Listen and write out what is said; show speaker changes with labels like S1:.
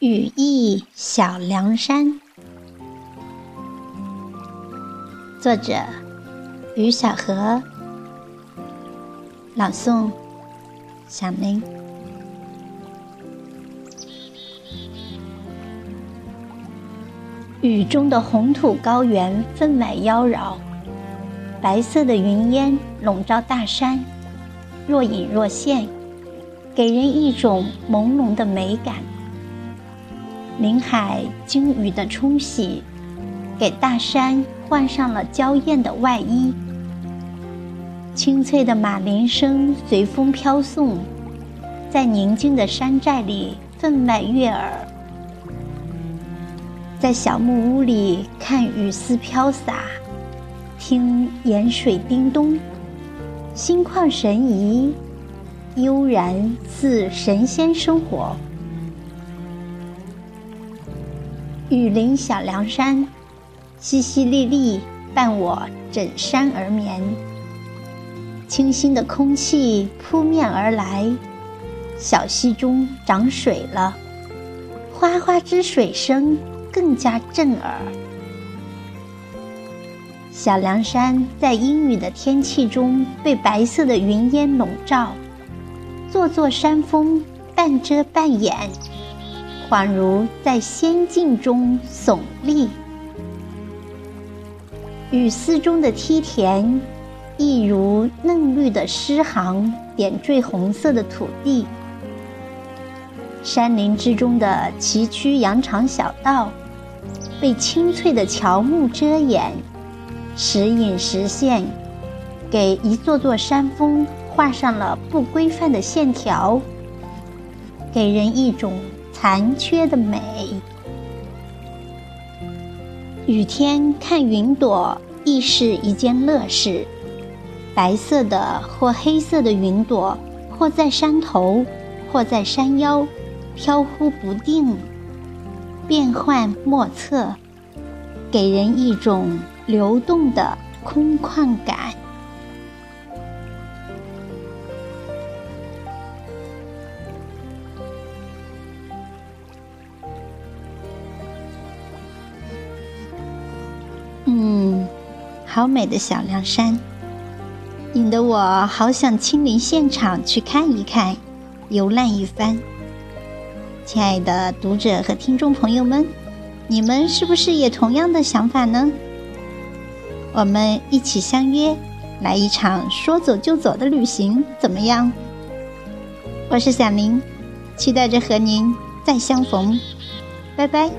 S1: 雨意小凉山，作者：于小河，朗诵：小明。雨中的红土高原分外妖娆，白色的云烟笼罩大山，若隐若现，给人一种朦胧的美感。林海经雨的冲洗，给大山换上了娇艳的外衣。清脆的马铃声随风飘送，在宁静的山寨里分外悦耳。在小木屋里看雨丝飘洒，听盐水叮咚，心旷神怡，悠然似神仙生活。雨林小凉山，淅淅沥沥伴我枕山而眠。清新的空气扑面而来，小溪中涨水了，哗哗之水声更加震耳。小凉山在阴雨的天气中被白色的云烟笼罩，座座山峰半遮半掩。恍如在仙境中耸立，雨丝中的梯田，亦如嫩绿的诗行，点缀红色的土地。山林之中的崎岖羊肠小道，被青翠的乔木遮掩，时隐时现，给一座座山峰画上了不规范的线条，给人一种。残缺的美。雨天看云朵亦是一件乐事。白色的或黑色的云朵，或在山头，或在山腰，飘忽不定，变幻莫测，给人一种流动的空旷感。嗯，好美的小凉山，引得我好想亲临现场去看一看，游览一番。亲爱的读者和听众朋友们，你们是不是也同样的想法呢？我们一起相约来一场说走就走的旅行，怎么样？我是小明，期待着和您再相逢，拜拜。